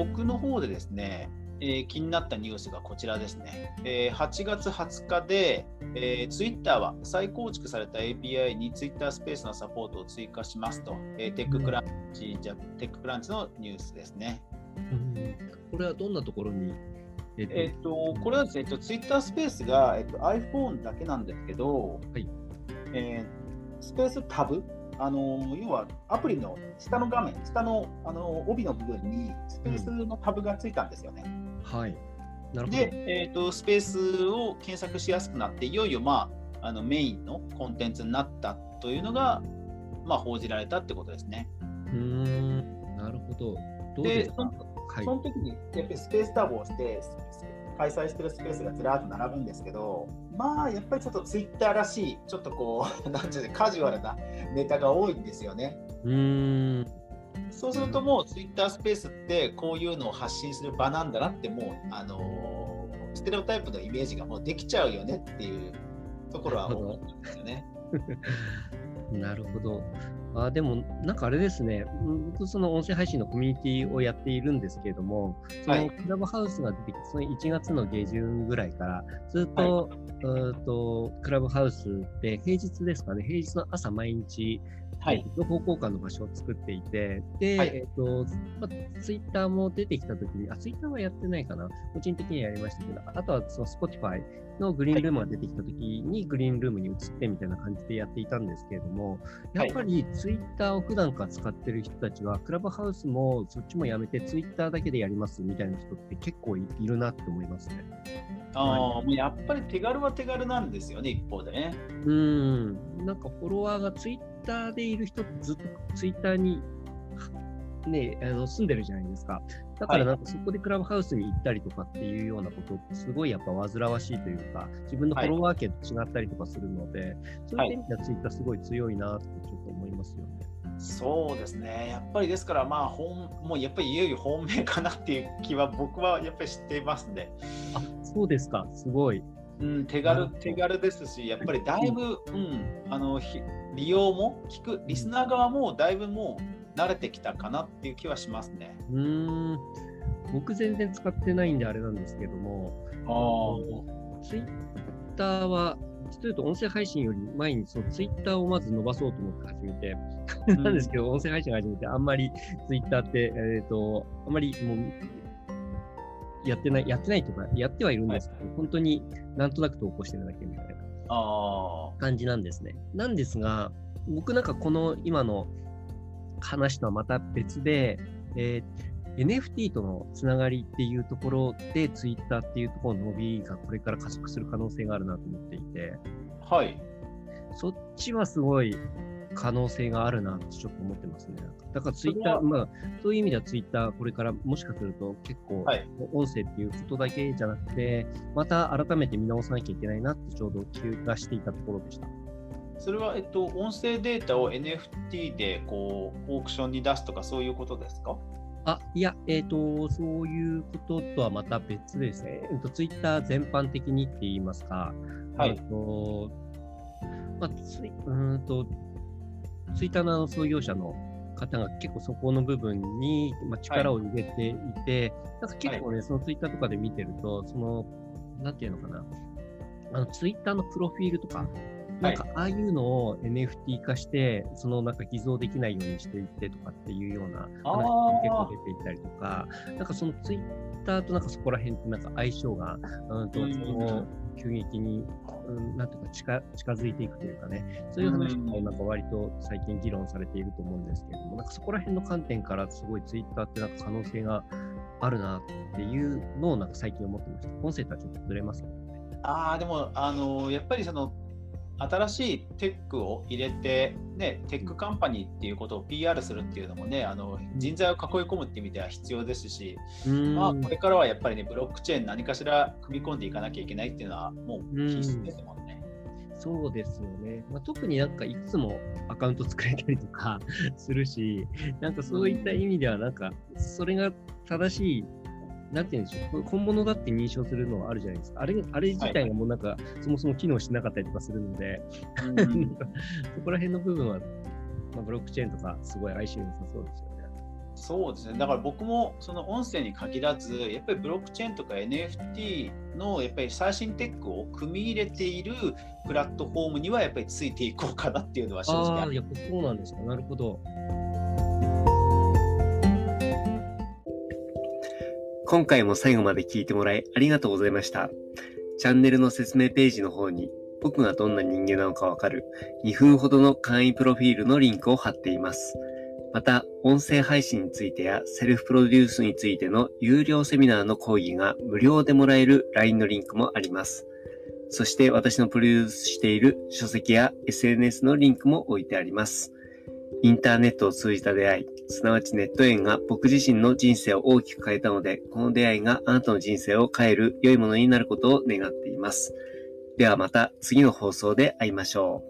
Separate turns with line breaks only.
僕の方でですね、えー、気になったニュースがこちらですね。えー、8月20日で、えー、Twitter は再構築された API に Twitter スペースのサポートを追加しますと、えー、テッククランチ、じゃテッククランチのニュースですね。
うん、これはどんなところに？
えっと、これはですね、えっと、Twitter スペースが、えっと、iPhone だけなんですけど、はい。えー、スペースタブあの要はアプリの下の画面、下のあの帯の部分にスペースのタブがついたんですよね。
うん、はい。
なるほど。で、えーと、スペースを検索しやすくなって、いよいよ、まあ、あのメインのコンテンツになったというのが、まあ、報じられたってことですね。
うん、なるほど。どうですか
はい、その時にやっぱりスペースタブをして開催してるスペースがずらっと並ぶんですけどまあやっぱりちょっとツイッターらしいちょっとこう なんていうカジュアルなネタが多いんですよね。
うん
そうするともうツイッタースペースってこういうのを発信する場なんだなってもうあのー、ステレオタイプのイメージがもうできちゃうよねっていうところは思うんですよね。
なるほど。あでも、なんかあれですね、僕、その音声配信のコミュニティをやっているんですけれども、そのクラブハウスが出てきて、その1月の下旬ぐらいから、ずっと、はい、とクラブハウスで平日ですかね、平日の朝毎日、はい、情報交換の場所を作っていて、で、はい、えっ、と、まあ、ツイッターも出てきたときに、あ、ツイッターはやってないかな、個人的にはやりましたけど、あとはその Spotify のグリーンルームが出てきたときに、グリーンルームに移ってみたいな感じでやっていたんですけれども、やっぱりツイッターを普段から使ってる人たちは、クラブハウスもそっちもやめて、ツイッターだけでやりますみたいな人って結構いるなって思いますね。
ああ、もうやっぱり手軽は手軽なんですよね、一方でね。
うん、なんかフォロワーがツイッターでいる人ってずっとツイッターにね、あの住んでるじゃないですか。だからなんかそこでクラブハウスに行ったりとかっていうようなことってすごいやっぱ煩わしいというか、自分のフォロワー圏と違ったりとかするので、はい、そういう意味ではツイッターすごい強いなってちょっと思いますよね。
そうですね、やっぱりですから、まあ本、もうやっぱりいよいよ本命かなっていう気は僕はやっぱり知っていますんで。
あそうですか、すごい。
うん、手軽手軽ですし、やっぱりだいぶ、うん、あの利用も聞く、リスナー側もだいぶもう慣れてきたかなっていう気はしますね。
うん。僕全然使ってないんであれなんですけども、あツイッターは、実いうと音声配信より前にそのツイッターをまず伸ばそうと思って始めて、なんですけど、音声配信始めて、あんまりツイッターって、えっ、ー、と、あんまりもうやってない、やってないとか、やってはいるんですけど、はい、本当になんとなく投稿してるだけみたいな感じなんですね。なんですが、僕なんかこの今の話とはまた別で、えー、NFT とのつながりっていうところで、Twitter っていうところの伸びがこれから加速する可能性があるなと思っていて、
はい。
そっちはすごい可能性があるなってちょっと思ってますね。だからツイッター、まあ、そういう意味ではツイッター、これからもしかすると結構、音声っていうことだけじゃなくて、また改めて見直さなきゃいけないなってちょうど気がしていたところでした。
それは、えっと、音声データを NFT でこうオークションに出すとか、そういうことですか？
あいや、えっ、ー、と、そういうこととはまた別ですね。えっと、ツイッター全般的にって言いますか、はい。えっと、まあ、ついうんと、ツイッターの創業者の方が結構そこの部分に、まあ、力を入れていて、はい、結構ね、そのツイッターとかで見てると、その、なんていうのかな、あのツイッターのプロフィールとか、なんかああいうのを NFT 化して、そのなんか偽造できないようにしていってとかっていうような話が結構出ていたりとか、なんかそのツイッターとなんかそこら辺ってなんか相性が、うんと、その急激にうん、なんとか近近づいていくというかね、そういう話もなんか割と最近議論されていると思うんですけれども、なんかそこら辺の観点からすごいツイッターってなんか可能性があるなっていうのをなんか最近思ってました。音声とはちょっとずれますけどね。
ああ、でも、あのやっぱりその新しい tech を入れて、ね、 tech company っていうことを PR するっていうのもね、あの人材を囲い込むっていう意味では必要ですし、まあ、これからはやっぱりね、ブロックチェーン何かしら組み込んでいかなきゃいけないっていうのはもう必須ですもんね。
そうですよね。まあ、特になんかいつもアカウント作れたりとかするし、なんかそういった意味では、なんかそれが正しいなんて言うんでしょう、本物だって認証するのはあるじゃないですか。あれあれ自体がもうなんか、はい、そもそも機能しなかったりとかするので、うん、そこら辺の部分は、まあ、ブロックチェーンとかすごい相性良さそうですよね。
そうですね。だから僕もその音声に限らず、やっぱりブロックチェーンとか NFT のやっぱり最新テックを組み入れているプラットフォームにはやっぱりついていこうかなっていうのは正直
ああ、やっぱそうなんですか。なるほど。
今回も最後まで聞いてもらいありがとうございました。チャンネルの説明ページの方に僕がどんな人間なのかわかる2分ほどの簡易プロフィールのリンクを貼っています。また、音声配信についてやセルフプロデュースについての有料セミナーの講義が無料でもらえる LINE のリンクもあります。そして私のプロデュースしている書籍や SNS のリンクも置いてあります。インターネットを通じた出会い、すなわちネット縁が僕自身の人生を大きく変えたので、この出会いがあなたの人生を変える良いものになることを願っています。ではまた次の放送で会いましょう。